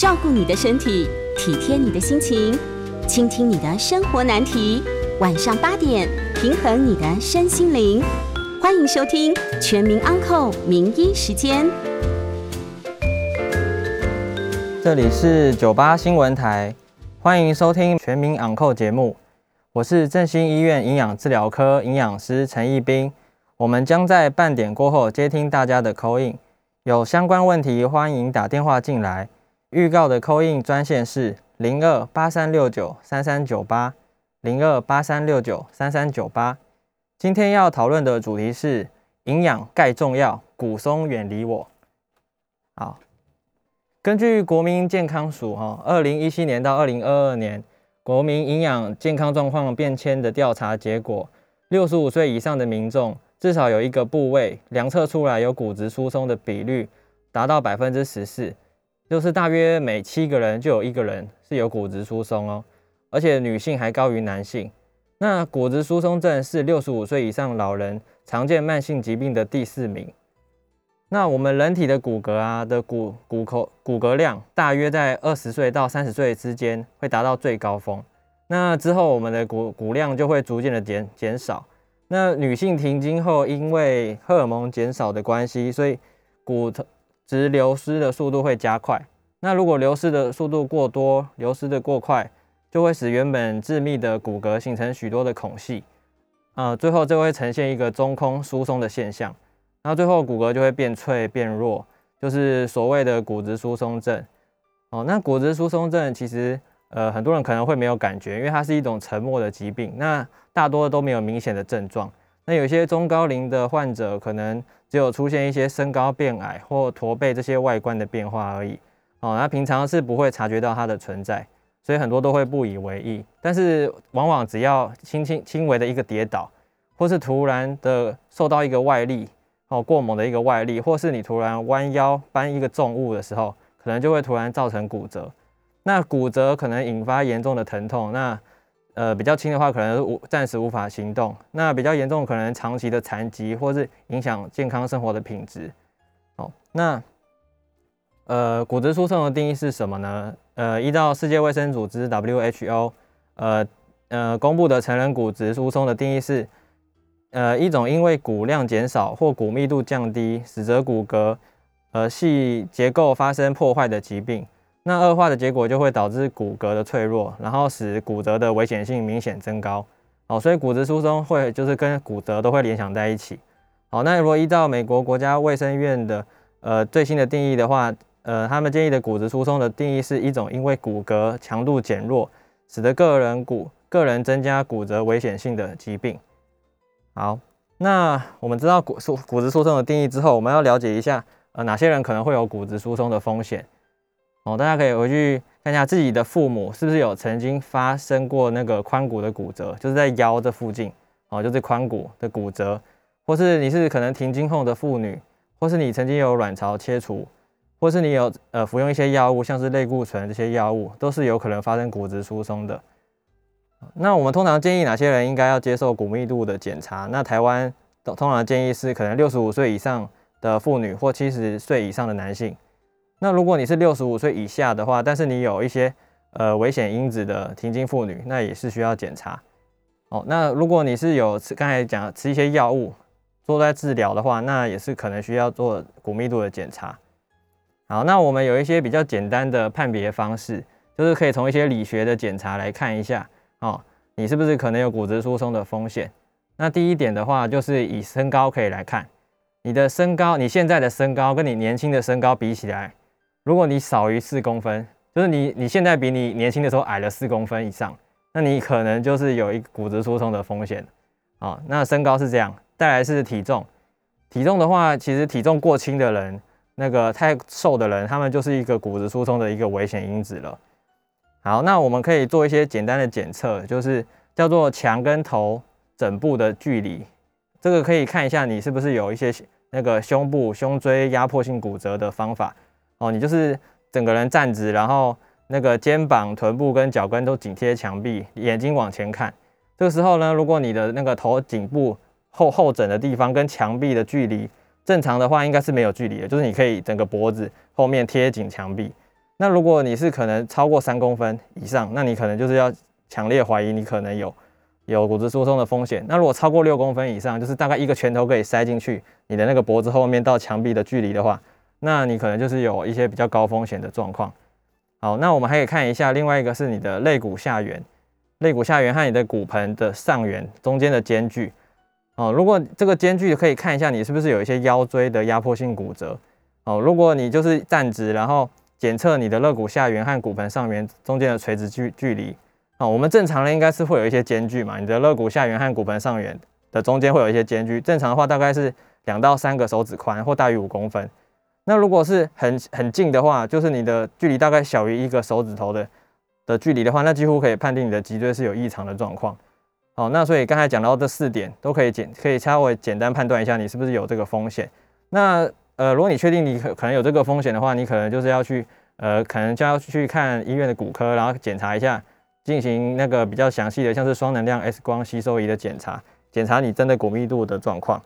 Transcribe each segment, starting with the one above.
照顾你的身体，体贴你的心情，倾听你的生活难题。晚上八点，平衡你的身心灵。欢迎收听《全民安扣名医时间》。这里是九八新闻台，欢迎收听《全民安扣》节目。我是振兴医院营养治疗科营养师陈义斌。我们将在半点过后接听大家的 call in，有相关问题欢迎打电话进来。预告的扣印专线是零二八三六九三三九八零二八三六九三三九八。今天要讨论的主题是营养钙重要，骨松远离我。好，根据国民健康署哈，二零一七年到二零二二年国民营养健康状况变迁的调查结果，六十五岁以上的民众至少有一个部位量测出来有骨质疏松的比率达到百分之十四。就是大约每七个人就有一个人是有骨质疏松哦，而且女性还高于男性。那骨质疏松症是六十五岁以上老人常见慢性疾病的第四名。那我们人体的骨骼啊的骨骨口骨骼量大约在二十岁到三十岁之间会达到最高峰，那之后我们的骨骨量就会逐渐的减减少。那女性停经后，因为荷尔蒙减少的关系，所以骨头。质流失的速度会加快，那如果流失的速度过多，流失的过快，就会使原本致密的骨骼形成许多的孔隙，呃，最后就会呈现一个中空疏松的现象，那最后骨骼就会变脆变弱，就是所谓的骨质疏松症。哦，那骨质疏松症其实呃很多人可能会没有感觉，因为它是一种沉默的疾病，那大多都没有明显的症状。那有些中高龄的患者可能只有出现一些身高变矮或驼背这些外观的变化而已，哦，那平常是不会察觉到它的存在，所以很多都会不以为意。但是往往只要轻轻轻微的一个跌倒，或是突然的受到一个外力，哦，过猛的一个外力，或是你突然弯腰搬一个重物的时候，可能就会突然造成骨折。那骨折可能引发严重的疼痛，那。呃，比较轻的话，可能无暂时无法行动；那比较严重，可能长期的残疾，或是影响健康生活的品质。哦，那呃，骨质疏松的定义是什么呢？呃，依照世界卫生组织 WHO 呃呃公布的成人骨质疏松的定义是，呃，一种因为骨量减少或骨密度降低，使得骨骼呃细结构发生破坏的疾病。那恶化的结果就会导致骨骼的脆弱，然后使骨折的危险性明显增高。哦，所以骨质疏松会就是跟骨折都会联想在一起。好，那如果依照美国国家卫生院的呃最新的定义的话，呃，他们建议的骨质疏松的定义是一种因为骨骼强度减弱，使得个人骨个人增加骨折危险性的疾病。好，那我们知道骨疏骨质疏松的定义之后，我们要了解一下呃哪些人可能会有骨质疏松的风险。哦，大家可以回去看一下自己的父母是不是有曾经发生过那个髋骨的骨折，就是在腰这附近，哦，就是髋骨的骨折，或是你是可能停经后的妇女，或是你曾经有卵巢切除，或是你有呃服用一些药物，像是类固醇这些药物，都是有可能发生骨质疏松的。那我们通常建议哪些人应该要接受骨密度的检查？那台湾通常建议是可能六十五岁以上的妇女或七十岁以上的男性。那如果你是六十五岁以下的话，但是你有一些呃危险因子的停经妇女，那也是需要检查。哦，那如果你是有吃刚才讲吃一些药物做在治疗的话，那也是可能需要做骨密度的检查。好，那我们有一些比较简单的判别方式，就是可以从一些理学的检查来看一下，哦，你是不是可能有骨质疏松的风险。那第一点的话，就是以身高可以来看，你的身高，你现在的身高跟你年轻的身高比起来。如果你少于四公分，就是你你现在比你年轻的时候矮了四公分以上，那你可能就是有一骨质疏松的风险啊。那身高是这样，再来是体重，体重的话，其实体重过轻的人，那个太瘦的人，他们就是一个骨质疏松的一个危险因子了。好，那我们可以做一些简单的检测，就是叫做墙跟头枕部的距离，这个可以看一下你是不是有一些那个胸部胸椎压迫性骨折的方法。哦，你就是整个人站直，然后那个肩膀、臀部跟脚跟都紧贴墙壁，眼睛往前看。这个时候呢，如果你的那个头颈部后后枕的地方跟墙壁的距离正常的话，应该是没有距离的，就是你可以整个脖子后面贴紧墙壁。那如果你是可能超过三公分以上，那你可能就是要强烈怀疑你可能有有骨质疏松的风险。那如果超过六公分以上，就是大概一个拳头可以塞进去你的那个脖子后面到墙壁的距离的话，那你可能就是有一些比较高风险的状况。好，那我们还可以看一下，另外一个是你的肋骨下缘，肋骨下缘和你的骨盆的上缘中间的间距。哦，如果这个间距可以看一下你是不是有一些腰椎的压迫性骨折。哦，如果你就是站直，然后检测你的肋骨下缘和骨盆上缘中间的垂直距距离。哦，我们正常的应该是会有一些间距嘛，你的肋骨下缘和骨盆上缘的中间会有一些间距。正常的话大概是两到三个手指宽或大于五公分。那如果是很很近的话，就是你的距离大概小于一个手指头的的距离的话，那几乎可以判定你的脊椎是有异常的状况。好，那所以刚才讲到这四点都可以简可以稍微简单判断一下你是不是有这个风险。那呃，如果你确定你可可能有这个风险的话，你可能就是要去呃，可能就要去看医院的骨科，然后检查一下，进行那个比较详细的，像是双能量 X 光吸收仪的检查，检查你真的骨密度的状况。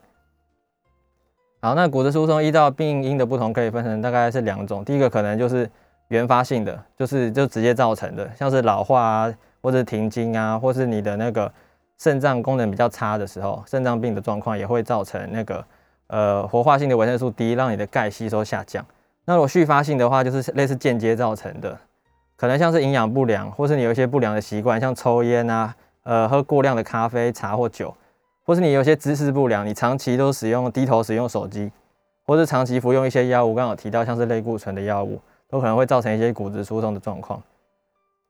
好，那骨质疏松依照病因的不同，可以分成大概是两种。第一个可能就是原发性的，就是就直接造成的，像是老化啊，或者停经啊，或是你的那个肾脏功能比较差的时候，肾脏病的状况也会造成那个呃活化性的维生素 D，让你的钙吸收下降。那如果续发性的话，就是类似间接造成的，可能像是营养不良，或是你有一些不良的习惯，像抽烟啊，呃喝过量的咖啡、茶或酒。或是你有些姿势不良，你长期都使用低头使用手机，或是长期服用一些药物，刚好提到像是类固醇的药物，都可能会造成一些骨质疏松的状况。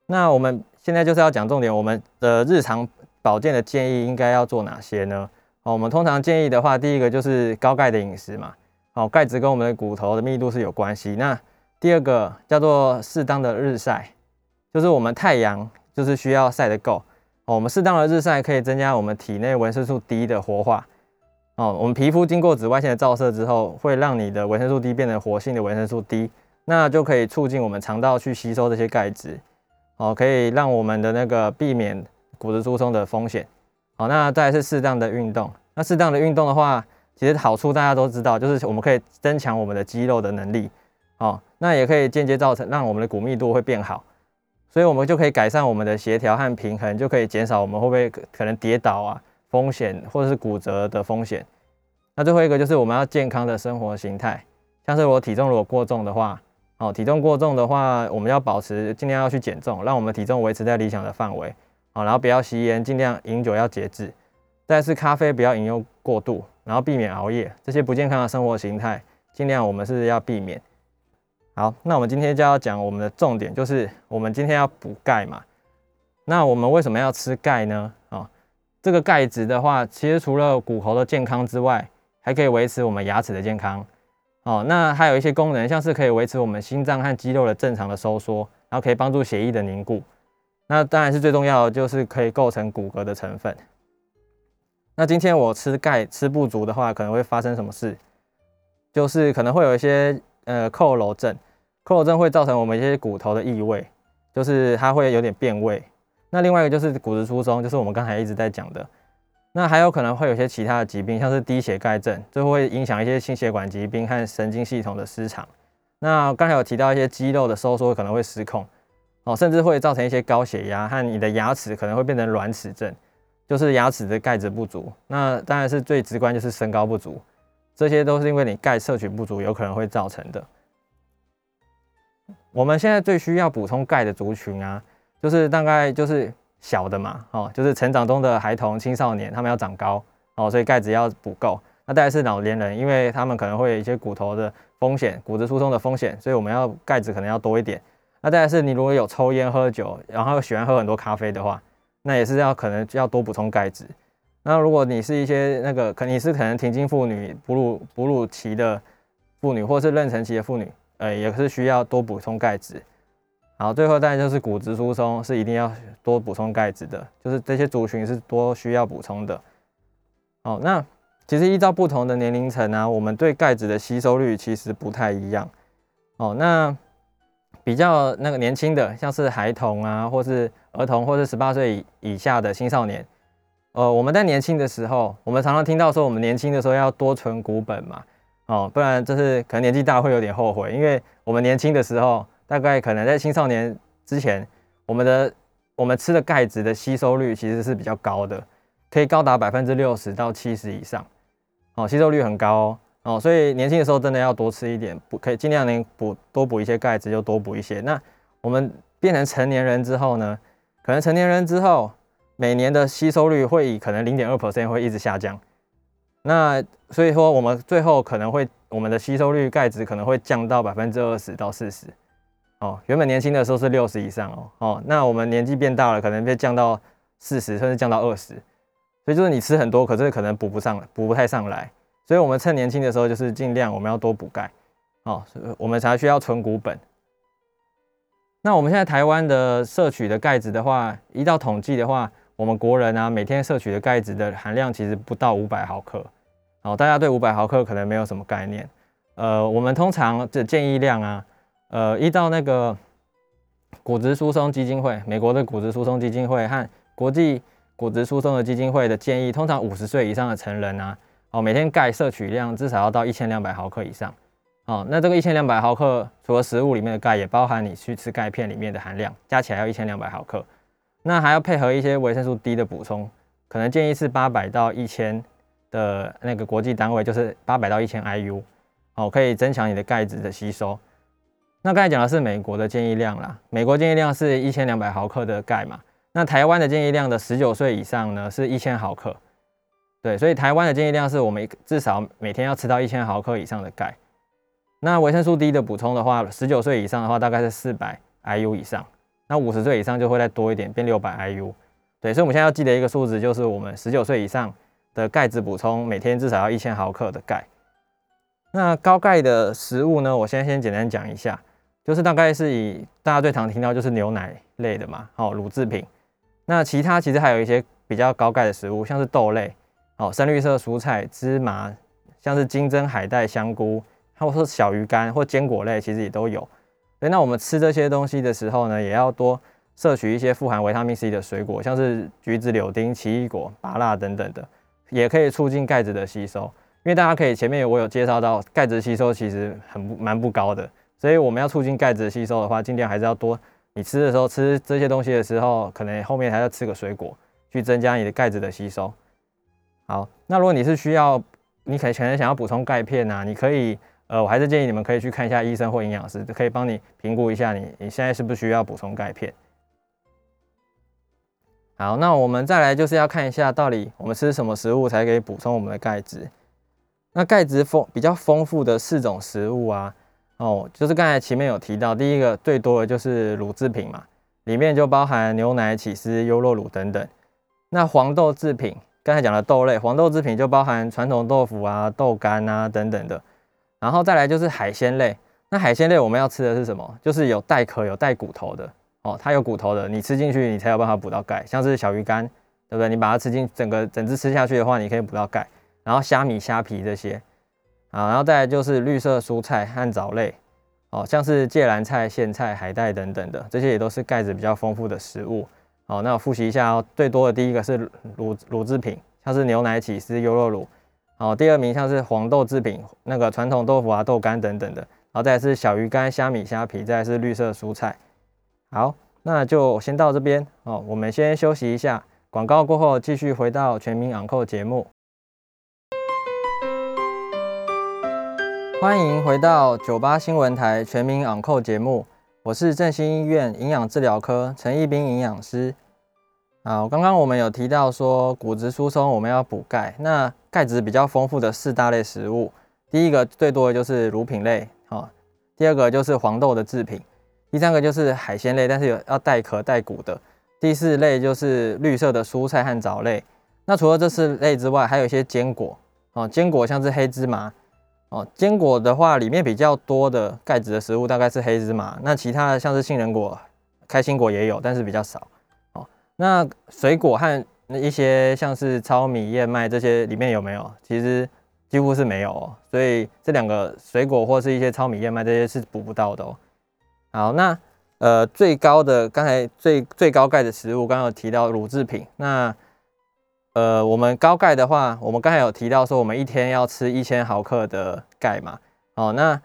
那我们现在就是要讲重点，我们的日常保健的建议应该要做哪些呢？哦，我们通常建议的话，第一个就是高钙的饮食嘛，哦，钙质跟我们的骨头的密度是有关系。那第二个叫做适当的日晒，就是我们太阳就是需要晒得够。哦，我们适当的日晒可以增加我们体内维生素 D 的活化。哦，我们皮肤经过紫外线的照射之后，会让你的维生素 D 变成活性的维生素 D，那就可以促进我们肠道去吸收这些钙质。哦，可以让我们的那个避免骨质疏松的风险。好，那再来是适当的运动。那适当的运动的话，其实好处大家都知道，就是我们可以增强我们的肌肉的能力。哦，那也可以间接造成让我们的骨密度会变好。所以，我们就可以改善我们的协调和平衡，就可以减少我们会不会可能跌倒啊风险，或者是骨折的风险。那最后一个就是我们要健康的生活形态，像是我体重如果过重的话，哦，体重过重的话，我们要保持尽量要去减重，让我们体重维持在理想的范围，哦，然后不要吸烟，尽量饮酒要节制，再是咖啡不要饮用过度，然后避免熬夜，这些不健康的生活形态，尽量我们是要避免。好，那我们今天就要讲我们的重点，就是我们今天要补钙嘛。那我们为什么要吃钙呢？哦，这个钙质的话，其实除了骨头的健康之外，还可以维持我们牙齿的健康。哦，那还有一些功能，像是可以维持我们心脏和肌肉的正常的收缩，然后可以帮助血液的凝固。那当然是最重要的，就是可以构成骨骼的成分。那今天我吃钙吃不足的话，可能会发生什么事？就是可能会有一些。呃，佝僂症，佝僂症会造成我们一些骨头的异味，就是它会有点变味。那另外一个就是骨质疏松，就是我们刚才一直在讲的。那还有可能会有些其他的疾病，像是低血钙症，就会影响一些心血管疾病和神经系统的失常。那刚才有提到一些肌肉的收缩可能会失控，哦，甚至会造成一些高血压和你的牙齿可能会变成软齿症，就是牙齿的钙质不足。那当然是最直观就是身高不足。这些都是因为你钙摄取不足，有可能会造成的。我们现在最需要补充钙的族群啊，就是大概就是小的嘛，哦，就是成长中的孩童、青少年，他们要长高哦，所以钙质要补够。那再来是老年人，因为他们可能会有一些骨头的风险、骨质疏松的风险，所以我们要钙质可能要多一点。那再来是你如果有抽烟、喝酒，然后喜欢喝很多咖啡的话，那也是要可能要多补充钙质。那如果你是一些那个，可你是可能停经妇女、哺乳哺乳期的妇女，或是妊娠期的妇女，呃，也是需要多补充钙质。好，最后当然就是骨质疏松是一定要多补充钙质的，就是这些族群是多需要补充的。好，那其实依照不同的年龄层啊，我们对钙质的吸收率其实不太一样。哦，那比较那个年轻的，像是孩童啊，或是儿童，或是十八岁以下的青少年。呃，我们在年轻的时候，我们常常听到说，我们年轻的时候要多存骨本嘛，哦，不然就是可能年纪大会有点后悔，因为我们年轻的时候，大概可能在青少年之前，我们的我们吃的钙质的吸收率其实是比较高的，可以高达百分之六十到七十以上，哦，吸收率很高哦，哦，所以年轻的时候真的要多吃一点，补可以尽量能补多补一些钙质就多补一些。那我们变成成年人之后呢，可能成年人之后每年的吸收率会以可能零点二 percent 会一直下降，那所以说我们最后可能会。我们的吸收率钙质可能会降到百分之二十到四十，哦，原本年轻的时候是六十以上哦，哦，那我们年纪变大了，可能被降到四十，甚至降到二十，所以就是你吃很多，可是可能补不上，补不太上来，所以我们趁年轻的时候就是尽量我们要多补钙，哦，我们才需要存股本。那我们现在台湾的摄取的钙质的话，依照统计的话，我们国人啊每天摄取的钙质的含量其实不到五百毫克。哦，大家对五百毫克可能没有什么概念。呃，我们通常的建议量啊，呃，依照那个骨质疏松基金会，美国的骨质疏松基金会和国际骨质疏松的基金会的建议，通常五十岁以上的成人啊，哦，每天钙摄取量至少要到一千两百毫克以上。哦，那这个一千两百毫克，除了食物里面的钙，也包含你去吃钙片里面的含量，加起来要一千两百毫克。那还要配合一些维生素 D 的补充，可能建议是八百到一千。的那个国际单位就是八百到一千 IU，哦，可以增强你的钙质的吸收。那刚才讲的是美国的建议量啦，美国建议量是一千两百毫克的钙嘛。那台湾的建议量的十九岁以上呢是一千毫克，对，所以台湾的建议量是我们至少每天要吃到一千毫克以上的钙。那维生素 D 的补充的话，十九岁以上的话大概是四百 IU 以上，那五十岁以上就会再多一点，变六百 IU。对，所以我们现在要记得一个数字，就是我们十九岁以上。的钙质补充每天至少要一千毫克的钙。那高钙的食物呢？我先先简单讲一下，就是大概是以大家最常听到就是牛奶类的嘛，哦，乳制品。那其他其实还有一些比较高钙的食物，像是豆类，哦，深绿色蔬菜、芝麻，像是金针、海带、香菇，或者说小鱼干或坚果类，其实也都有。所以那我们吃这些东西的时候呢，也要多摄取一些富含维他命 C 的水果，像是橘子、柳丁、奇异果、芭乐等等的。也可以促进钙质的吸收，因为大家可以前面我有介绍到钙质吸收其实很不蛮不高的，所以我们要促进钙质吸收的话，尽量还是要多。你吃的时候吃这些东西的时候，可能后面还要吃个水果，去增加你的钙质的吸收。好，那如果你是需要，你可可能想要补充钙片啊，你可以，呃，我还是建议你们可以去看一下医生或营养师，可以帮你评估一下你你现在是不是需要补充钙片。好，那我们再来就是要看一下，到底我们吃什么食物才可以补充我们的钙质。那钙质丰比较丰富的四种食物啊，哦，就是刚才前面有提到，第一个最多的就是乳制品嘛，里面就包含牛奶、起司、优酪乳等等。那黄豆制品，刚才讲的豆类，黄豆制品就包含传统豆腐啊、豆干啊等等的。然后再来就是海鲜类，那海鲜类我们要吃的是什么？就是有带壳、有带骨头的。哦，它有骨头的，你吃进去，你才有办法补到钙。像是小鱼干，对不对？你把它吃进整个整只吃下去的话，你可以补到钙。然后虾米、虾皮这些，啊，然后再来就是绿色蔬菜和藻类，哦，像是芥蓝菜、苋菜、海带等等的，这些也都是钙质比较丰富的食物。好，那我复习一下哦，最多的第一个是乳乳制品，像是牛奶、起司、优酪乳。好，第二名像是黄豆制品，那个传统豆腐啊、豆干等等的。然后再是小鱼干、虾米、虾皮，再是绿色蔬菜。好，那就先到这边哦。我们先休息一下，广告过后继续回到全民昂扣节目。欢迎回到九八新闻台全民昂扣节目，我是振兴医院营养治疗科陈义斌营养师。好，刚刚我们有提到说骨质疏松我们要补钙，那钙质比较丰富的四大类食物，第一个最多的就是乳品类，哦，第二个就是黄豆的制品。第三个就是海鲜类，但是有要带壳带骨的。第四类就是绿色的蔬菜和藻类。那除了这四类之外，还有一些坚果哦，坚果像是黑芝麻哦。坚果的话，里面比较多的钙质的食物大概是黑芝麻。那其他的像是杏仁果、开心果也有，但是比较少哦。那水果和那一些像是糙米、燕麦这些里面有没有？其实几乎是没有哦。所以这两个水果或是一些糙米、燕麦这些是补不到的哦。好，那呃最高的刚才最最高钙的食物，刚刚有提到乳制品。那呃我们高钙的话，我们刚才有提到说，我们一天要吃一千毫克的钙嘛。哦，那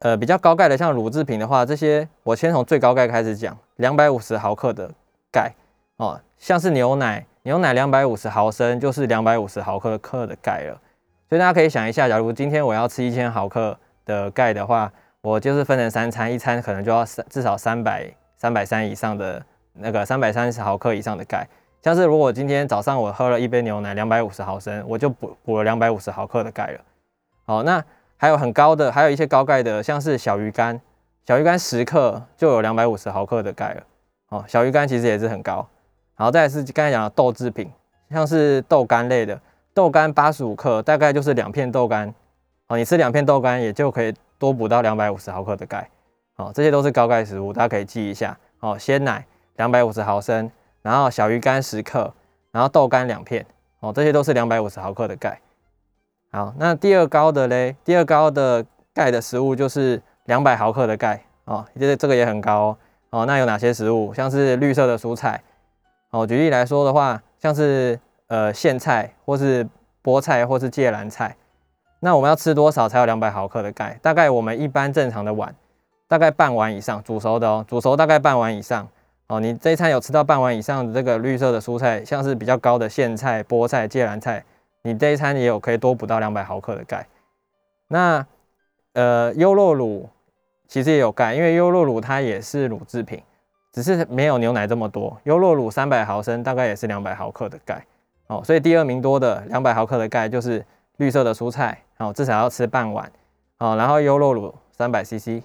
呃比较高钙的，像乳制品的话，这些我先从最高钙开始讲，两百五十毫克的钙哦，像是牛奶，牛奶两百五十毫升就是两百五十毫克克的钙了。所以大家可以想一下，假如今天我要吃一千毫克的钙的话，我就是分成三餐，一餐可能就要三至少三百三百三以上的那个三百三十毫克以上的钙。像是如果今天早上我喝了一杯牛奶，两百五十毫升，我就补补了两百五十毫克的钙了。好，那还有很高的，还有一些高钙的，像是小鱼干，小鱼干十克就有两百五十毫克的钙了。哦，小鱼干其实也是很高。然后再是刚才讲的豆制品，像是豆干类的，豆干八十五克，大概就是两片豆干。哦，你吃两片豆干也就可以多补到两百五十毫克的钙。哦，这些都是高钙食物，大家可以记一下。哦，鲜奶两百五十毫升。然后小鱼干十克，然后豆干两片，哦，这些都是两百五十毫克的钙。好，那第二高的嘞，第二高的钙的食物就是两百毫克的钙，哦，这这个也很高哦。哦，那有哪些食物？像是绿色的蔬菜，哦，举例来说的话，像是呃苋菜，或是菠菜，或是芥蓝菜。那我们要吃多少才有两百毫克的钙？大概我们一般正常的碗，大概半碗以上，煮熟的哦，煮熟大概半碗以上。哦，你这一餐有吃到半碗以上的这个绿色的蔬菜，像是比较高的苋菜、菠菜、芥蓝菜，你这一餐也有可以多补到两百毫克的钙。那呃优酪乳其实也有钙，因为优酪乳它也是乳制品，只是没有牛奶这么多。优酪乳三百毫升大概也是两百毫克的钙。哦，所以第二名多的两百毫克的钙就是绿色的蔬菜，哦，至少要吃半碗。哦，然后优酪乳三百 CC。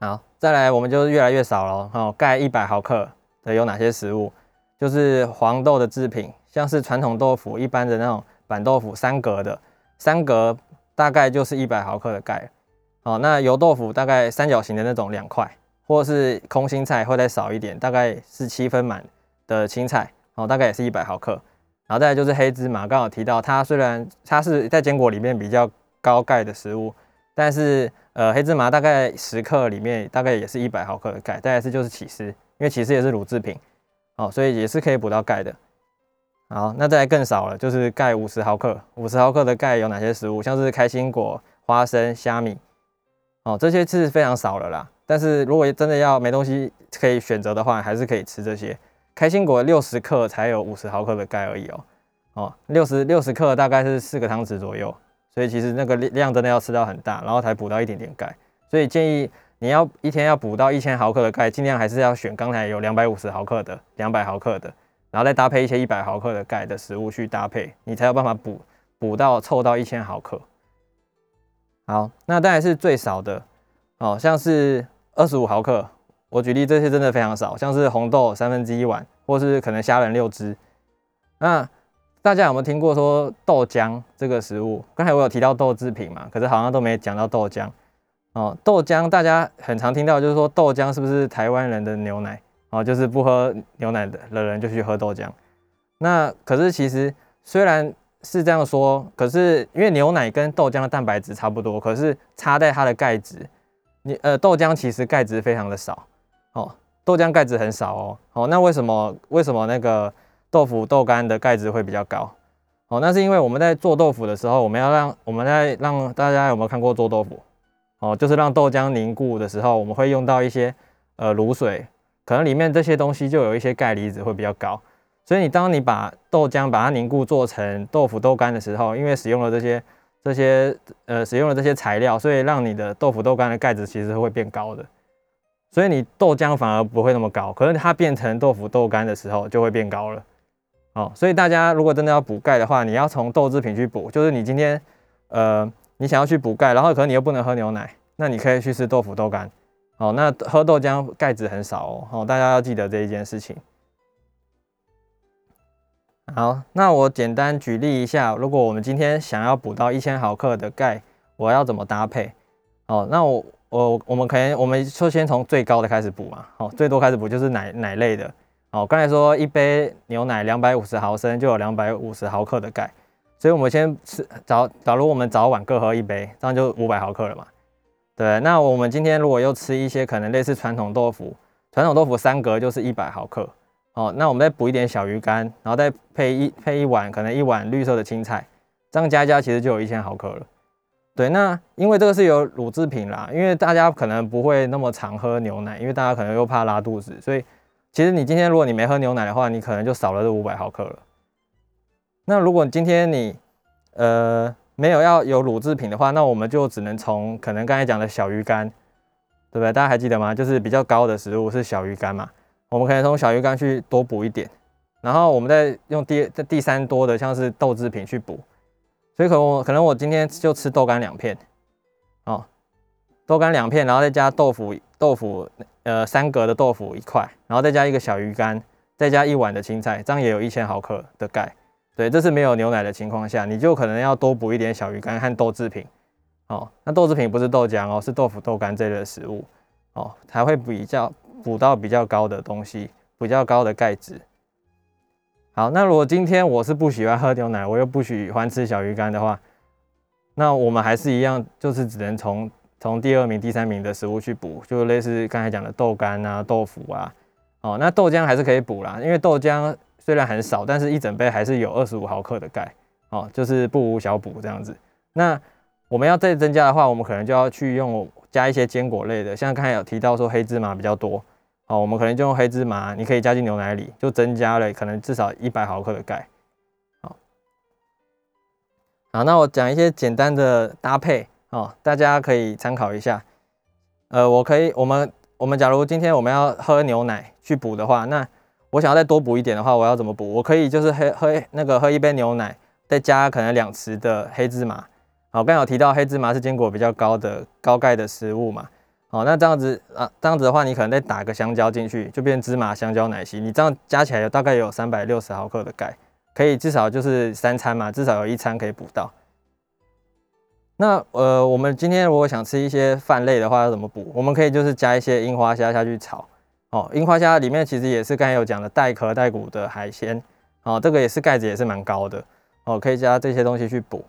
好，再来我们就越来越少了。哦，钙一百毫克的有哪些食物？就是黄豆的制品，像是传统豆腐，一般的那种板豆腐，三格的，三格大概就是一百毫克的钙。哦，那油豆腐大概三角形的那种两块，或是空心菜会再少一点，大概是七分满的青菜，哦，大概也是一百毫克。然后再来就是黑芝麻，刚好提到它虽然它是在坚果里面比较高钙的食物。但是，呃，黑芝麻大概十克里面大概也是一百毫克的钙。再来是就是起司，因为起司也是乳制品，哦，所以也是可以补到钙的。好，那再来更少了，就是钙五十毫克，五十毫克的钙有哪些食物？像是开心果、花生、虾米，哦，这些是非常少了啦。但是如果真的要没东西可以选择的话，还是可以吃这些。开心果六十克才有五十毫克的钙而已哦，哦，六十六十克大概是四个汤匙左右。所以其实那个量真的要吃到很大，然后才补到一点点钙。所以建议你要一天要补到一千毫克的钙，尽量还是要选刚才有两百五十毫克的、两百毫克的，然后再搭配一些一百毫克的钙的食物去搭配，你才有办法补补到凑到一千毫克。好，那当然是最少的哦，像是二十五毫克。我举例这些真的非常少，像是红豆三分之一碗，或是可能虾仁六只。那大家有没有听过说豆浆这个食物？刚才我有提到豆制品嘛，可是好像都没讲到豆浆哦。豆浆大家很常听到，就是说豆浆是不是台湾人的牛奶哦？就是不喝牛奶的的人就去喝豆浆。那可是其实虽然是这样说，可是因为牛奶跟豆浆的蛋白质差不多，可是差在它的钙质。你呃豆浆其实钙质非常的少哦，豆浆钙质很少哦。哦，那为什么为什么那个？豆腐豆干的钙质会比较高，哦，那是因为我们在做豆腐的时候，我们要让我们在让大家有没有看过做豆腐？哦，就是让豆浆凝固的时候，我们会用到一些呃卤水，可能里面这些东西就有一些钙离子会比较高，所以你当你把豆浆把它凝固做成豆腐豆干的时候，因为使用了这些这些呃使用了这些材料，所以让你的豆腐豆干的钙质其实会变高的。所以你豆浆反而不会那么高，可是它变成豆腐豆干的时候就会变高了。哦，所以大家如果真的要补钙的话，你要从豆制品去补。就是你今天，呃，你想要去补钙，然后可能你又不能喝牛奶，那你可以去吃豆腐豆干。哦，那喝豆浆钙质很少哦。哦，大家要记得这一件事情。好，那我简单举例一下，如果我们今天想要补到一千毫克的钙，我要怎么搭配？哦，那我我我们可能我们就先从最高的开始补嘛。哦，最多开始补就是奶奶类的。哦，刚才说一杯牛奶两百五十毫升就有两百五十毫克的钙，所以我们先吃早，假如我们早晚各喝一杯，这样就五百毫克了嘛。对，那我们今天如果又吃一些可能类似传统豆腐，传统豆腐三格就是一百毫克。哦，那我们再补一点小鱼干，然后再配一配一碗可能一碗绿色的青菜，这样加加其实就有一千毫克了。对，那因为这个是有乳制品啦，因为大家可能不会那么常喝牛奶，因为大家可能又怕拉肚子，所以其实你今天如果你没喝牛奶的话，你可能就少了这五百毫克了。那如果今天你呃没有要有乳制品的话，那我们就只能从可能刚才讲的小鱼干，对不对？大家还记得吗？就是比较高的食物是小鱼干嘛，我们可以从小鱼干去多补一点，然后我们再用第第三多的像是豆制品去补。所以可能我可能我今天就吃豆干两片，哦，豆干两片，然后再加豆腐豆腐呃三格的豆腐一块，然后再加一个小鱼干，再加一碗的青菜，这样也有一千毫克的钙。对，这是没有牛奶的情况下，你就可能要多补一点小鱼干和豆制品。哦，那豆制品不是豆浆哦，是豆腐豆干这类的食物哦，才会比较补到比较高的东西，比较高的钙质。好，那如果今天我是不喜欢喝牛奶，我又不喜欢吃小鱼干的话，那我们还是一样，就是只能从从第二名、第三名的食物去补，就类似刚才讲的豆干啊、豆腐啊。哦，那豆浆还是可以补啦，因为豆浆虽然很少，但是一整杯还是有二十五毫克的钙，哦，就是不无小补这样子。那我们要再增加的话，我们可能就要去用加一些坚果类的，像刚才有提到说黑芝麻比较多。好，我们可能就用黑芝麻，你可以加进牛奶里，就增加了可能至少一百毫克的钙。好，好，那我讲一些简单的搭配哦，大家可以参考一下。呃，我可以，我们我们假如今天我们要喝牛奶去补的话，那我想要再多补一点的话，我要怎么补？我可以就是喝喝那个喝一杯牛奶，再加可能两匙的黑芝麻。好，刚有提到黑芝麻是坚果比较高的高钙的食物嘛。好，那这样子啊，这样子的话，你可能再打个香蕉进去，就变芝麻香蕉奶昔。你这样加起来有大概有三百六十毫克的钙，可以至少就是三餐嘛，至少有一餐可以补到。那呃，我们今天如果想吃一些饭类的话，要怎么补？我们可以就是加一些樱花虾下去炒。哦，樱花虾里面其实也是刚才有讲的带壳带骨的海鲜。哦，这个也是钙质也是蛮高的。哦，可以加这些东西去补。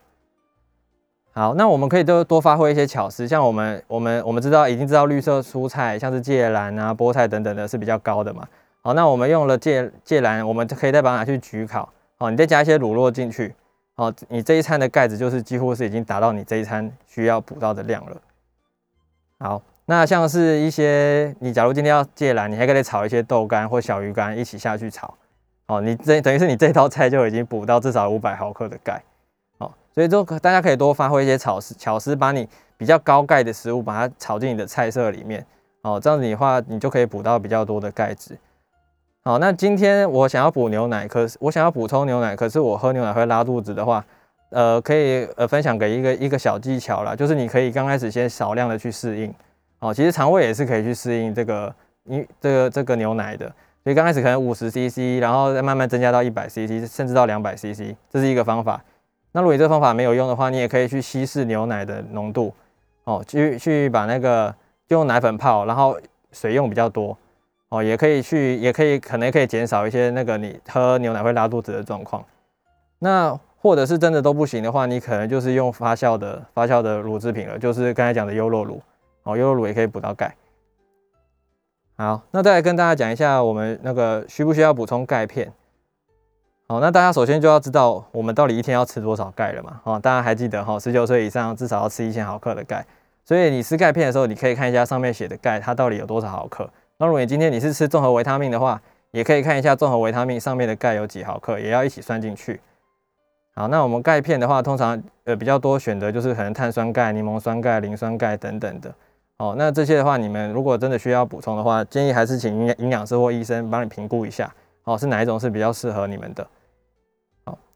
好，那我们可以多多发挥一些巧思，像我们我们我们知道已经知道绿色蔬菜像是芥蓝啊、菠菜等等的是比较高的嘛。好，那我们用了芥芥蓝，我们可以再把它拿去焗烤。好，你再加一些乳酪进去。好，你这一餐的钙质就是几乎是已经达到你这一餐需要补到的量了。好，那像是一些你假如今天要芥蓝，你还可以炒一些豆干或小鱼干一起下去炒。好，你这等于是你这道菜就已经补到至少五百毫克的钙。所以就大家可以多发挥一些巧思，巧思把你比较高钙的食物，把它炒进你的菜色里面，哦，这样子的话，你就可以补到比较多的钙质。好，那今天我想要补牛奶，可是我想要补充牛奶，可是我喝牛奶会拉肚子的话，呃，可以呃分享给一个一个小技巧啦，就是你可以刚开始先少量的去适应，哦，其实肠胃也是可以去适应这个，你这个这个牛奶的，所以刚开始可能五十 CC，然后再慢慢增加到一百 CC，甚至到两百 CC，这是一个方法。那如果你这方法没有用的话，你也可以去稀释牛奶的浓度，哦，去去把那个用奶粉泡，然后水用比较多，哦，也可以去，也可以可能可以减少一些那个你喝牛奶会拉肚子的状况。那或者是真的都不行的话，你可能就是用发酵的发酵的乳制品了，就是刚才讲的优酪乳，哦，优酪乳也可以补到钙。好，那再来跟大家讲一下，我们那个需不需要补充钙片？好，那大家首先就要知道我们到底一天要吃多少钙了嘛？哦，大家还记得哈，十九岁以上至少要吃一千毫克的钙。所以你吃钙片的时候，你可以看一下上面写的钙，它到底有多少毫克。那如果你今天你是吃综合维他命的话，也可以看一下综合维他命上面的钙有几毫克，也要一起算进去。好，那我们钙片的话，通常呃比较多选择就是可能碳酸钙、柠檬酸钙、磷酸钙等等的。哦，那这些的话，你们如果真的需要补充的话，建议还是请营营养师或医生帮你评估一下，哦，是哪一种是比较适合你们的。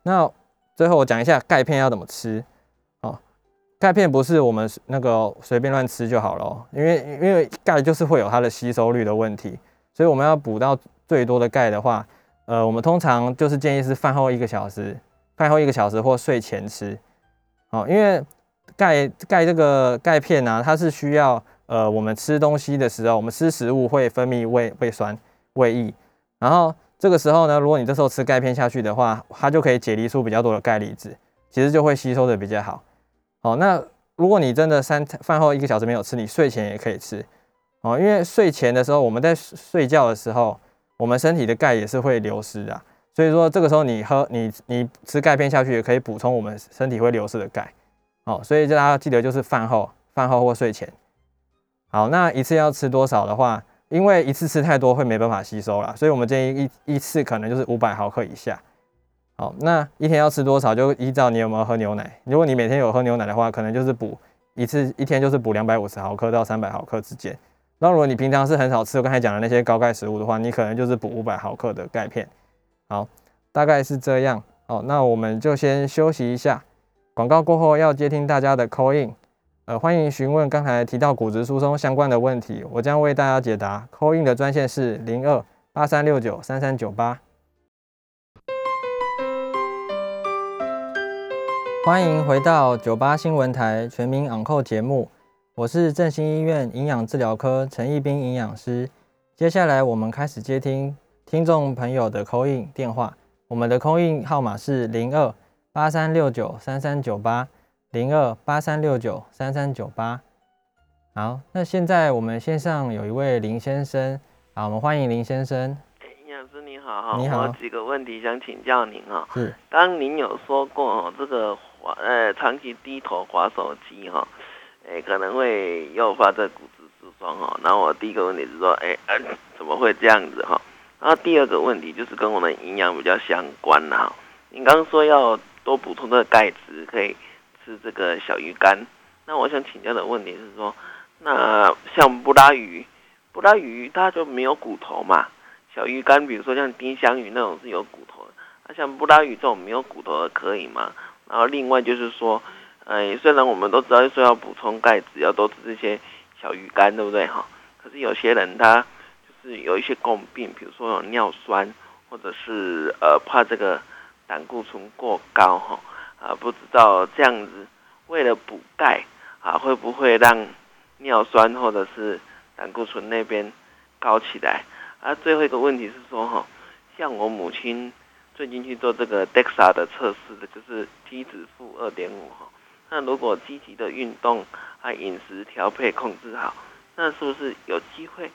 那最后我讲一下钙片要怎么吃哦。钙片不是我们那个随便乱吃就好了，因为因为钙就是会有它的吸收率的问题，所以我们要补到最多的钙的话，呃，我们通常就是建议是饭后一个小时，饭后一个小时或睡前吃哦，因为钙钙这个钙片呢、它是需要呃我们吃东西的时候，我们吃食物会分泌胃胃酸、胃液，然后。这个时候呢，如果你这时候吃钙片下去的话，它就可以解离出比较多的钙离子，其实就会吸收的比较好。好，那如果你真的三饭后一个小时没有吃，你睡前也可以吃哦，因为睡前的时候我们在睡觉的时候，我们身体的钙也是会流失的，所以说这个时候你喝你你吃钙片下去也可以补充我们身体会流失的钙。哦，所以大家要记得就是饭后、饭后或睡前。好，那一次要吃多少的话，因为一次吃太多会没办法吸收啦，所以我们建议一一次可能就是五百毫克以下。好，那一天要吃多少，就依照你有没有喝牛奶。如果你每天有喝牛奶的话，可能就是补一次，一天就是补两百五十毫克到三百毫克之间。那如果你平常是很少吃我刚才讲的那些高钙食物的话，你可能就是补五百毫克的钙片。好，大概是这样。好，那我们就先休息一下。广告过后要接听大家的 call in，呃，欢迎询问刚才提到骨质疏松相关的问题，我将为大家解答。call in 的专线是零二八三六九三三九八。欢迎回到九八新闻台全民昂扣节目，我是振兴医院营养治疗科陈义斌营养师。接下来我们开始接听听众朋友的 call in 电话，我们的 call in 号码是零二八三六九三三九八零二八三六九三三九八。好，那现在我们线上有一位林先生，好，我们欢迎林先生。你好哈，你好，我有几个问题想请教您哈。是。当您有说过哦，这个滑呃长期低头滑手机哈，哎可能会诱发这骨质疏松哈。然后我第一个问题是说，哎、呃、怎么会这样子哈？然后第二个问题就是跟我们营养比较相关哈。您刚刚说要多补充这个钙质，可以吃这个小鱼干。那我想请教的问题是说，那像布拉鱼，布拉鱼它就没有骨头嘛？小鱼干，比如说像丁香鱼那种是有骨头的，那像布拉鱼这种没有骨头的可以吗？然后另外就是说，呃，虽然我们都知道说要补充钙质，要多吃这些小鱼干，对不对哈？可是有些人他就是有一些共病，比如说有尿酸，或者是呃怕这个胆固醇过高哈，啊不知道这样子为了补钙啊会不会让尿酸或者是胆固醇那边高起来？啊，最后一个问题是说哈，像我母亲最近去做这个 DEXA 的测试的，就是体脂负二点五哈。那如果积极的运动，啊饮食调配控制好，那是不是有机会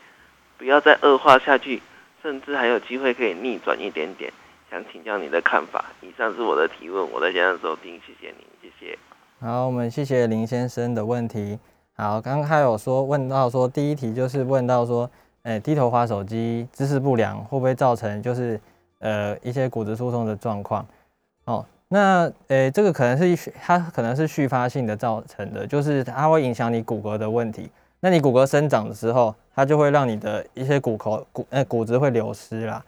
不要再恶化下去，甚至还有机会可以逆转一点点？想请教你的看法。以上是我的提问，我在家的收听，谢谢您，谢谢。好，我们谢谢林先生的问题。好，刚刚还有说问到说第一题就是问到说。哎、欸，低头滑手机，姿势不良会不会造成就是呃一些骨质疏松的状况？哦，那呃、欸、这个可能是它可能是续发性的造成的，就是它会影响你骨骼的问题。那你骨骼生长的时候，它就会让你的一些骨头骨呃骨质会流失啦。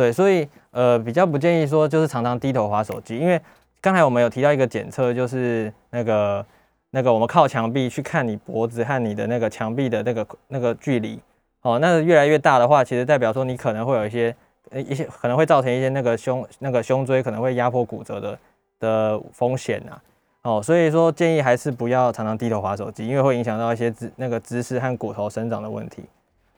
对，所以呃比较不建议说就是常常低头滑手机，因为刚才我们有提到一个检测，就是那个那个我们靠墙壁去看你脖子和你的那个墙壁的那个那个距离。哦，那越来越大的话，其实代表说你可能会有一些，一些可能会造成一些那个胸那个胸椎可能会压迫骨折的的风险呐。哦，所以说建议还是不要常常低头滑手机，因为会影响到一些姿那个姿势和骨头生长的问题。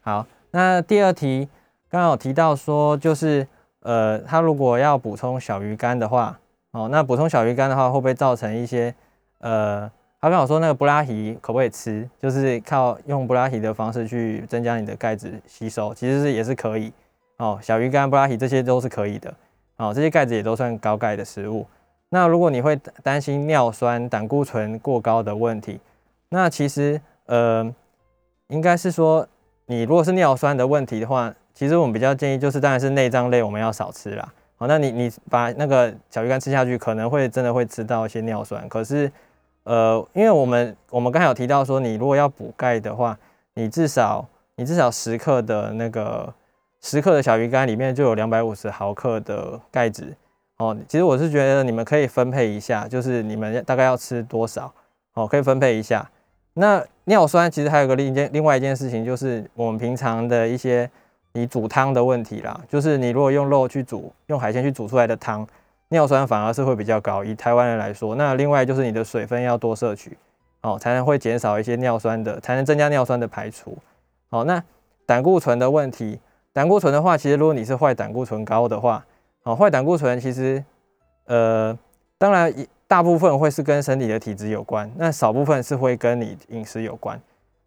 好，那第二题刚刚有提到说，就是呃，他如果要补充小鱼干的话，哦，那补充小鱼干的话，会不会造成一些呃？他刚好说那个布拉提可不可以吃？就是靠用布拉提的方式去增加你的钙质吸收，其实是也是可以哦。小鱼干、布拉提这些都是可以的哦。这些钙质也都算高钙的食物。那如果你会担心尿酸、胆固醇过高的问题，那其实呃，应该是说你如果是尿酸的问题的话，其实我们比较建议就是当然是内脏类我们要少吃啦。好，那你你把那个小鱼干吃下去，可能会真的会吃到一些尿酸，可是。呃，因为我们我们刚才有提到说，你如果要补钙的话，你至少你至少十克的那个十克的小鱼干里面就有两百五十毫克的钙质哦。其实我是觉得你们可以分配一下，就是你们大概要吃多少哦，可以分配一下。那尿酸其实还有个另一件另外一件事情，就是我们平常的一些你煮汤的问题啦，就是你如果用肉去煮，用海鲜去煮出来的汤。尿酸反而是会比较高，以台湾人来说，那另外就是你的水分要多摄取，哦，才能会减少一些尿酸的，才能增加尿酸的排除。哦，那胆固醇的问题，胆固醇的话，其实如果你是坏胆固醇高的话，哦，坏胆固醇其实，呃，当然大部分会是跟身体的体质有关，那少部分是会跟你饮食有关。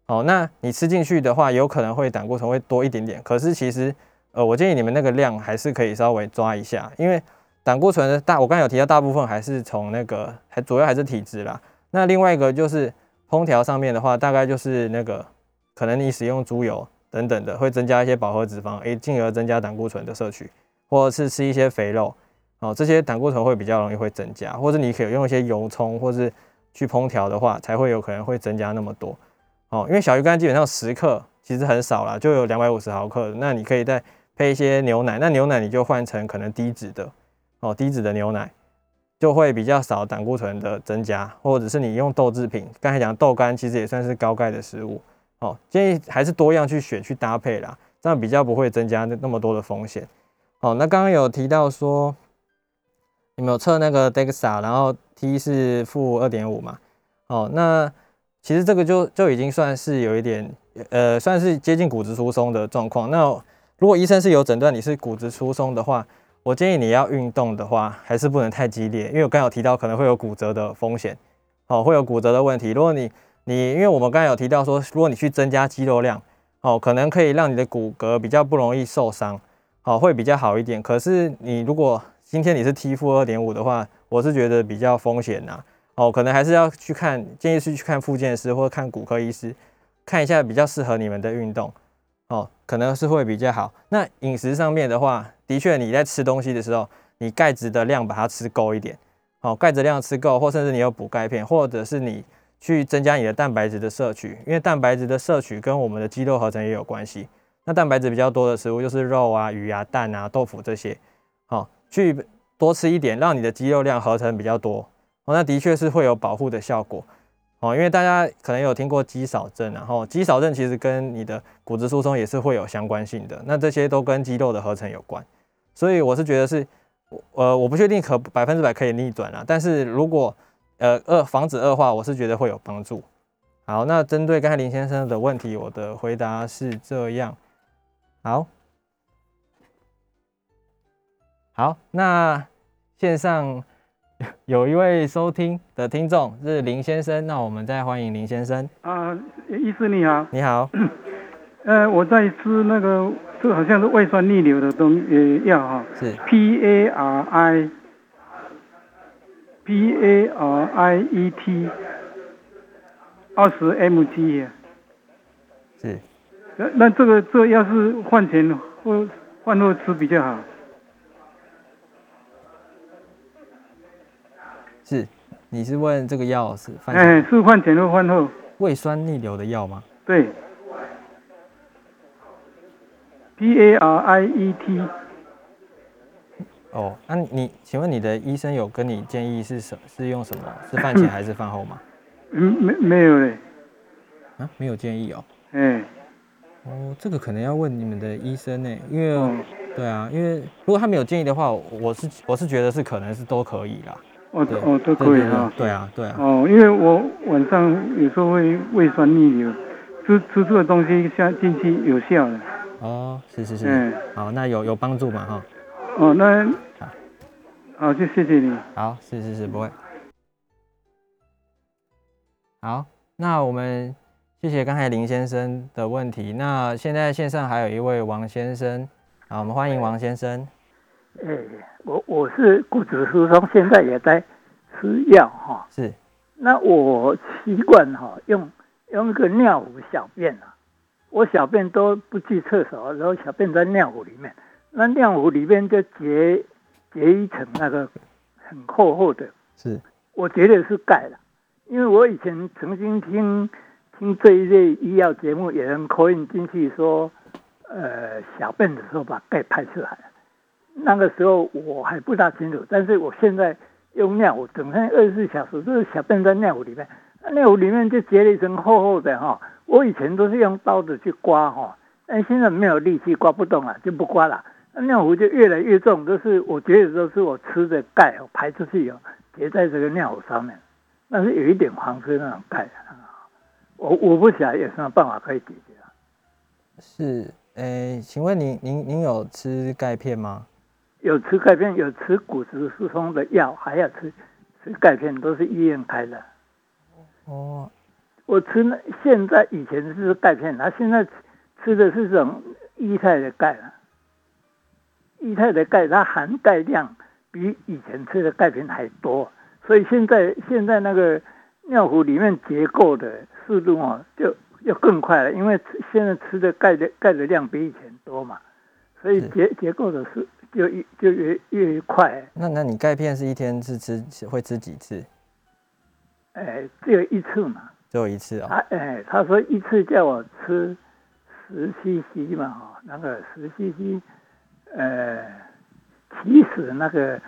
哦，那你吃进去的话，有可能会胆固醇会多一点点，可是其实，呃，我建议你们那个量还是可以稍微抓一下，因为。胆固醇的大，我刚才有提到，大部分还是从那个，还主要还是体质啦。那另外一个就是烹调上面的话，大概就是那个可能你使用猪油等等的，会增加一些饱和脂肪，诶，进而增加胆固醇的摄取，或者是吃一些肥肉，哦，这些胆固醇会比较容易会增加，或者你可以用一些油葱，或是去烹调的话，才会有可能会增加那么多，哦，因为小鱼干基本上十克其实很少啦，就有两百五十毫克，那你可以再配一些牛奶，那牛奶你就换成可能低脂的。哦，低脂的牛奶就会比较少胆固醇的增加，或者是你用豆制品，刚才讲豆干其实也算是高钙的食物。哦，建议还是多样去选去搭配啦，这样比较不会增加那么多的风险。哦，那刚刚有提到说，你们有测那个 DEXA，然后 T 是负二点五嘛？哦，那其实这个就就已经算是有一点，呃，算是接近骨质疏松的状况。那如果医生是有诊断你是骨质疏松的话，我建议你要运动的话，还是不能太激烈，因为我刚有提到可能会有骨折的风险，哦，会有骨折的问题。如果你你，因为我们刚才有提到说，如果你去增加肌肉量，哦，可能可以让你的骨骼比较不容易受伤，哦，会比较好一点。可是你如果今天你是 T 负二点五的话，我是觉得比较风险呐，哦，可能还是要去看，建议是去看复健师或者看骨科医师，看一下比较适合你们的运动。哦，可能是会比较好。那饮食上面的话，的确你在吃东西的时候，你钙质的量把它吃够一点。哦，钙质量吃够，或甚至你有补钙片，或者是你去增加你的蛋白质的摄取，因为蛋白质的摄取跟我们的肌肉合成也有关系。那蛋白质比较多的食物就是肉啊、鱼啊、蛋啊、豆腐这些。哦，去多吃一点，让你的肌肉量合成比较多。哦，那的确是会有保护的效果。哦，因为大家可能有听过肌少症，然后肌少症其实跟你的骨质疏松也是会有相关性的，那这些都跟肌肉的合成有关，所以我是觉得是，呃，我不确定可百分之百可以逆转啦，但是如果呃恶防止恶化，我是觉得会有帮助。好，那针对刚才林先生的问题，我的回答是这样。好，好，那线上。有一位收听的听众是林先生，那我们再欢迎林先生。啊，医师你好。你好。呃，我在吃那个，这好像是胃酸逆流的东呃药哈。是。P A R I P A R I E T 二十 mg。是。那那这个这要是饭前或饭后吃比较好。是，你是问这个药是？哎、欸，是饭前或饭后？胃酸逆流的药吗？对。P A R I E T。哦，那你请问你的医生有跟你建议是什是用什么？是饭前还是饭后吗？嗯，没没有嘞。啊，没有建议哦。哎、欸。哦，这个可能要问你们的医生呢，因为、哦，对啊，因为如果他没有建议的话，我是我是觉得是可能是都可以啦。哦哦，都可以啊。对啊，对啊。哦，因为我晚上有时候会胃酸逆流，吃吃这个东西下进去有效的。哦，是是是。嗯。好，那有有帮助嘛？哈。哦，那好，好，就谢谢你。好，是是是，不会。好，那我们谢谢刚才林先生的问题。那现在线上还有一位王先生，好，我们欢迎王先生。哎、欸，我我是骨质疏松，现在也在吃药哈。是，那我习惯哈用用一个尿壶小便啊，我小便都不去厕所，然后小便在尿壶里面，那尿壶里面就结结一层那个很厚厚的。是，我觉得是钙了，因为我以前曾经听听这一类医药节目，有人 call in 进去说，呃，小便的时候把钙排出来了。那个时候我还不大清楚，但是我现在用尿壶，整天二十四小时都是小便在尿壶里面，尿壶里面就结了一层厚厚的哈。我以前都是用刀子去刮哈，但现在没有力气刮不动了，就不刮了。那尿壶就越来越重，都是我觉得都是我吃的钙排出去哦，结在这个尿壶上面，那是有一点黄色那种钙。我我不晓得有什么办法可以解决。是，诶，请问您您您有吃钙片吗？有吃钙片，有吃骨质疏松的药，还要吃吃钙片，都是医院开的。哦，我吃那现在以前是钙片，他现在吃的是这种液态的钙了。液态的钙它含钙量比以前吃的钙片还多，所以现在现在那个尿壶里面结构的速度哦，就要更快了，因为现在吃的钙的钙的量比以前多嘛，所以结结构的是就越就越越快。那那你钙片是一天是吃会吃几次？哎，只有一次嘛。只有一次啊、哎，他说一次叫我吃十 CC 嘛，哈，那个十 CC，呃，其实那个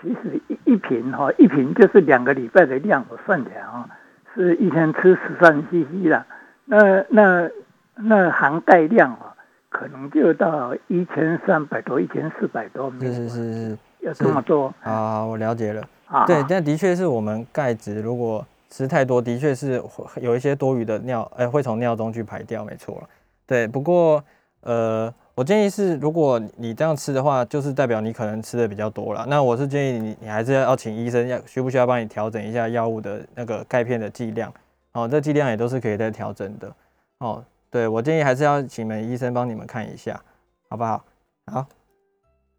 其实一一瓶哈，一瓶就是两个礼拜的量，我算起来啊，是一天吃十三 CC 了。那那那含钙量啊，可能就到一千三百多，一千四百多。是是是是，有这么多啊？我了解了。啊，对，但的确是我们钙质如果。吃太多的确是有一些多余的尿，哎、欸，会从尿中去排掉，没错。对，不过呃，我建议是，如果你这样吃的话，就是代表你可能吃的比较多了。那我是建议你，你还是要请医生，要需不需要帮你调整一下药物的那个钙片的剂量？哦，这剂量也都是可以再调整的。哦，对，我建议还是要请门医生帮你们看一下，好不好？好，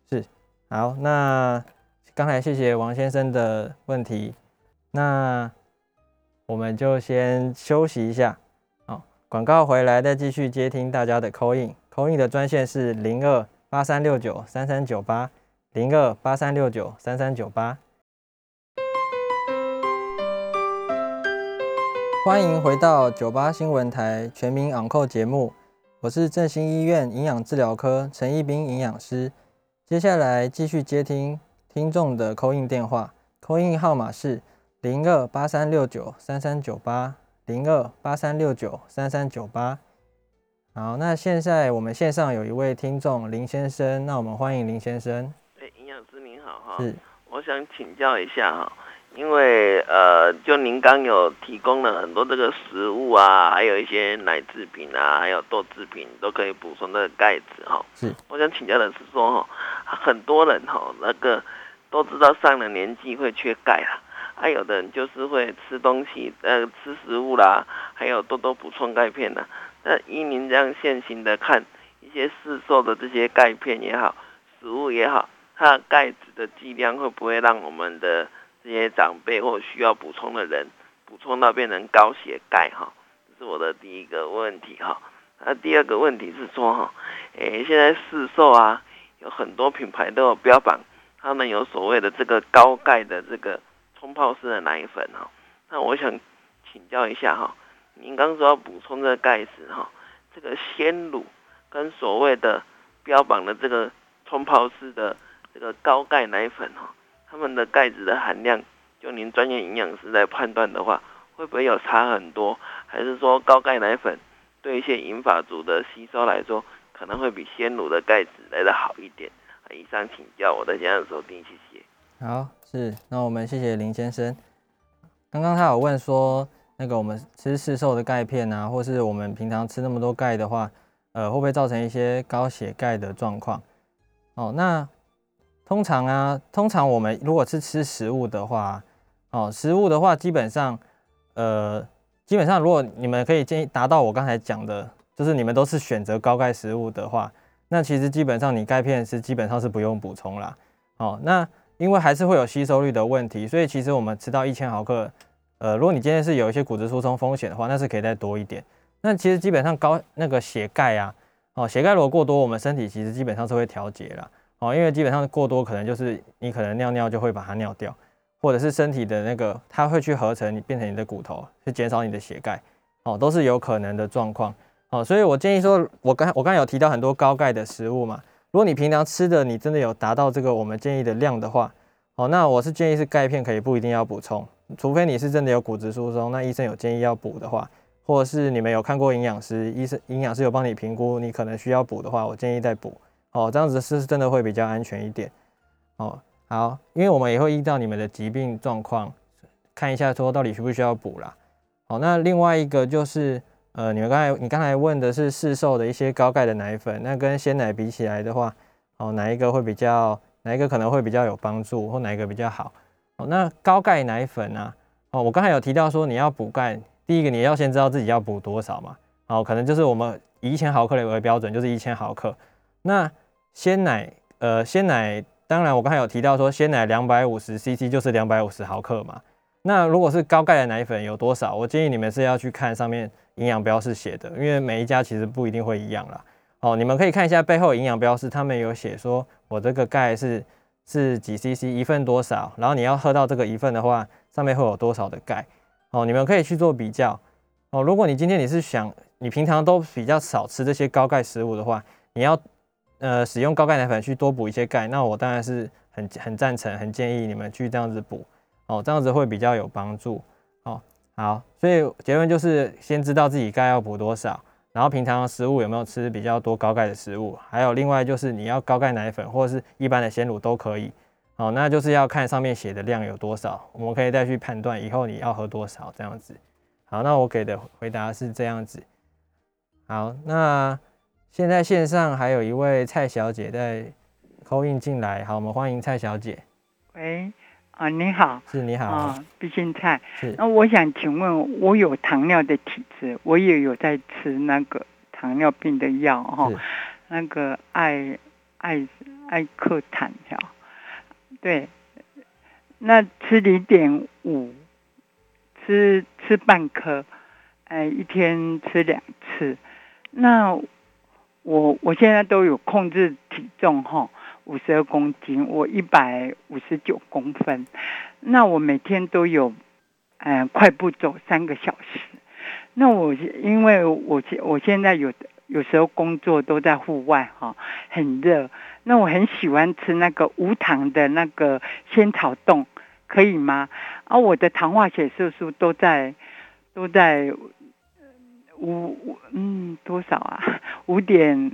是，好。那刚才谢谢王先生的问题，那。我们就先休息一下，好，广告回来再继续接听大家的 call in，call in 的专线是零二八三六九三三九八零二八三六九三三九八。欢迎回到九八新闻台全民昂扣节目，我是振兴医院营养治疗科陈一斌营养师，接下来继续接听听众的 call in 电话，call in 号码是。零二八三六九三三九八，零二八三六九三三九八。好，那现在我们线上有一位听众林先生，那我们欢迎林先生。哎，营养师您好哈。是。我想请教一下哈，因为呃，就您刚有提供了很多这个食物啊，还有一些奶制品啊，还有豆制品都可以补充这个钙质哈。是。我想请教的是说哈，很多人哈那个都知道上了年纪会缺钙啊。还有的人就是会吃东西，呃，吃食物啦，还有多多补充钙片呐。那依您这样现行的看，一些市售的这些钙片也好，食物也好，它的钙质的剂量会不会让我们的这些长辈或需要补充的人补充到变成高血钙哈？这是我的第一个问题哈。那第二个问题是说哈，诶，现在市售啊，有很多品牌都有标榜，他们有所谓的这个高钙的这个。冲泡式的奶粉哈，那我想请教一下哈，您刚说要补充这个钙质哈，这个鲜乳跟所谓的标榜的这个冲泡式的这个高钙奶粉哈，他们的钙质的含量，就您专业营养师来判断的话，会不会有差很多？还是说高钙奶粉对一些银发族的吸收来说，可能会比鲜乳的钙质来得好一点？以上请教，我的现场收听，谢谢。好，是，那我们谢谢林先生。刚刚他有问说，那个我们吃市售的钙片啊，或是我们平常吃那么多钙的话，呃，会不会造成一些高血钙的状况？哦，那通常啊，通常我们如果是吃食物的话，哦，食物的话，基本上，呃，基本上如果你们可以建议达到我刚才讲的，就是你们都是选择高钙食物的话，那其实基本上你钙片是基本上是不用补充啦。哦，那。因为还是会有吸收率的问题，所以其实我们吃到一千毫克，呃，如果你今天是有一些骨质疏松风险的话，那是可以再多一点。那其实基本上高那个血钙啊，哦，血钙如果过多，我们身体其实基本上是会调节啦。哦，因为基本上过多可能就是你可能尿尿就会把它尿掉，或者是身体的那个它会去合成你变成你的骨头，去减少你的血钙，哦，都是有可能的状况。哦，所以我建议说，我刚我刚有提到很多高钙的食物嘛。如果你平常吃的你真的有达到这个我们建议的量的话，哦，那我是建议是钙片可以不一定要补充，除非你是真的有骨质疏松，那医生有建议要补的话，或者是你们有看过营养师，医生营养师有帮你评估你可能需要补的话，我建议再补。哦，这样子是真的会比较安全一点。哦，好，因为我们也会依照你们的疾病状况看一下说到底需不需要补啦。好，那另外一个就是。呃，你们刚才你刚才问的是市售的一些高钙的奶粉，那跟鲜奶比起来的话，哦，哪一个会比较，哪一个可能会比较有帮助，或哪一个比较好？哦，那高钙奶粉啊，哦，我刚才有提到说你要补钙，第一个你要先知道自己要补多少嘛，哦，可能就是我们以一千毫克为标准，就是一千毫克。那鲜奶，呃，鲜奶，当然我刚才有提到说鲜奶两百五十 CC 就是两百五十毫克嘛，那如果是高钙的奶粉有多少？我建议你们是要去看上面营养标示写的，因为每一家其实不一定会一样啦。哦，你们可以看一下背后营养标示，他们有写说我这个钙是是几 CC 一份多少，然后你要喝到这个一份的话，上面会有多少的钙？哦，你们可以去做比较。哦，如果你今天你是想你平常都比较少吃这些高钙食物的话，你要呃使用高钙奶粉去多补一些钙，那我当然是很很赞成，很建议你们去这样子补。哦，这样子会比较有帮助。哦，好，所以结论就是先知道自己钙要补多少，然后平常食物有没有吃比较多高钙的食物，还有另外就是你要高钙奶粉或者是一般的鲜乳都可以。哦，那就是要看上面写的量有多少，我们可以再去判断以后你要喝多少这样子。好，那我给的回答是这样子。好，那现在线上还有一位蔡小姐在 call in 进来，好，我们欢迎蔡小姐。喂。啊，你好，是你好啊，毕竟菜。是，那我想请问，我有糖尿的体质，我也有在吃那个糖尿病的药哈，那个艾艾艾克坦药，对，那吃零点五，吃吃半颗，哎，一天吃两次，那我我现在都有控制体重哈。五十二公斤，我一百五十九公分，那我每天都有，嗯、快步走三个小时。那我因为我现我现在有有时候工作都在户外哈，很热，那我很喜欢吃那个无糖的那个仙草冻，可以吗？啊，我的糖化血色素都在都在五嗯多少啊？五点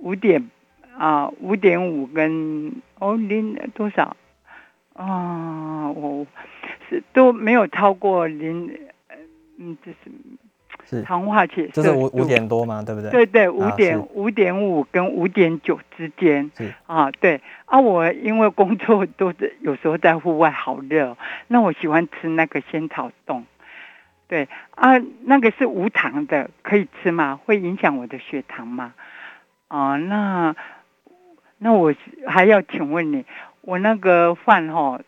五点。啊，五点五跟哦零多少？啊，我是都没有超过零，嗯，就是糖化血色素，这是五五点多嘛？对不对？对对，五点五点五跟五点九之间。是啊，对啊，我因为工作都是有时候在户外好热，那我喜欢吃那个仙草冻。对啊，那个是无糖的，可以吃吗？会影响我的血糖吗？啊，那。那我还要请问你，我那个饭哈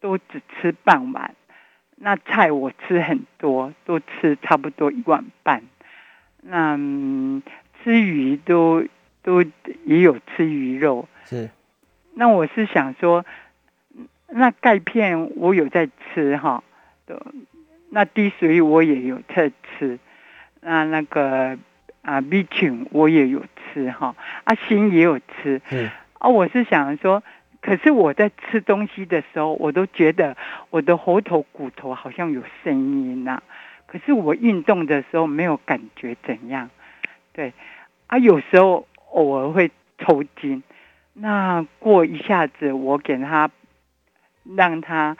都只吃半碗，那菜我吃很多，都吃差不多一碗半。那、嗯、吃鱼都都也有吃鱼肉。是。那我是想说，那钙片我有在吃哈，那低水我也有在吃，那那个。啊，B 群我也有吃哈，啊，锌也有吃，嗯，啊，我是想说，可是我在吃东西的时候，我都觉得我的喉头骨头好像有声音呐，可是我运动的时候没有感觉怎样，对，啊，有时候偶尔会抽筋，那过一下子我给他，让他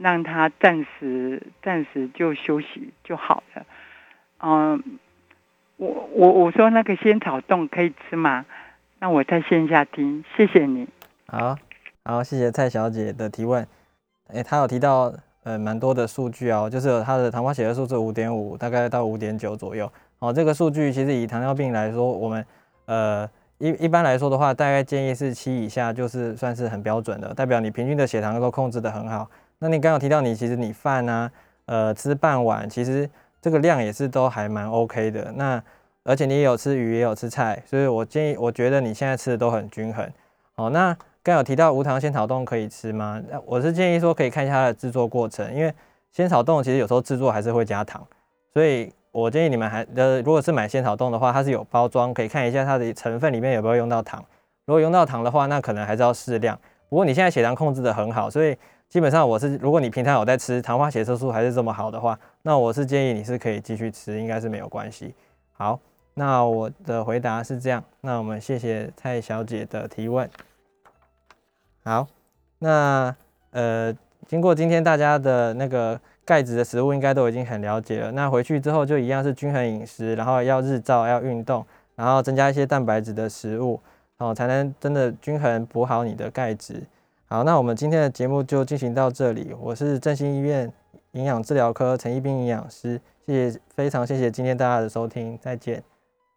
让他暂时暂时就休息就好了，嗯。我我我说那个仙草冻可以吃吗？那我在线下听，谢谢你。好，好，谢谢蔡小姐的提问。诶，她有提到呃蛮多的数据哦，就是她的糖化血色素是五点五，大概到五点九左右。哦，这个数据其实以糖尿病来说，我们呃一一般来说的话，大概建议是七以下，就是算是很标准的，代表你平均的血糖都控制得很好。那你刚有提到你其实你饭啊，呃吃半碗，其实。这个量也是都还蛮 OK 的，那而且你也有吃鱼，也有吃菜，所以我建议，我觉得你现在吃的都很均衡。好，那刚有提到无糖仙草冻可以吃吗？我是建议说可以看一下它的制作过程，因为仙草冻其实有时候制作还是会加糖，所以我建议你们还呃，如果是买仙草冻的话，它是有包装，可以看一下它的成分里面有没有用到糖。如果用到糖的话，那可能还是要适量。不过你现在血糖控制得很好，所以。基本上我是，如果你平常有在吃，糖化血色素还是这么好的话，那我是建议你是可以继续吃，应该是没有关系。好，那我的回答是这样。那我们谢谢蔡小姐的提问。好，那呃，经过今天大家的那个钙质的食物，应该都已经很了解了。那回去之后就一样是均衡饮食，然后要日照，要运动，然后增加一些蛋白质的食物，哦，才能真的均衡补好你的钙质。好，那我们今天的节目就进行到这里。我是振兴医院营养治疗科陈一斌营养师，谢谢，非常谢谢今天大家的收听，再见。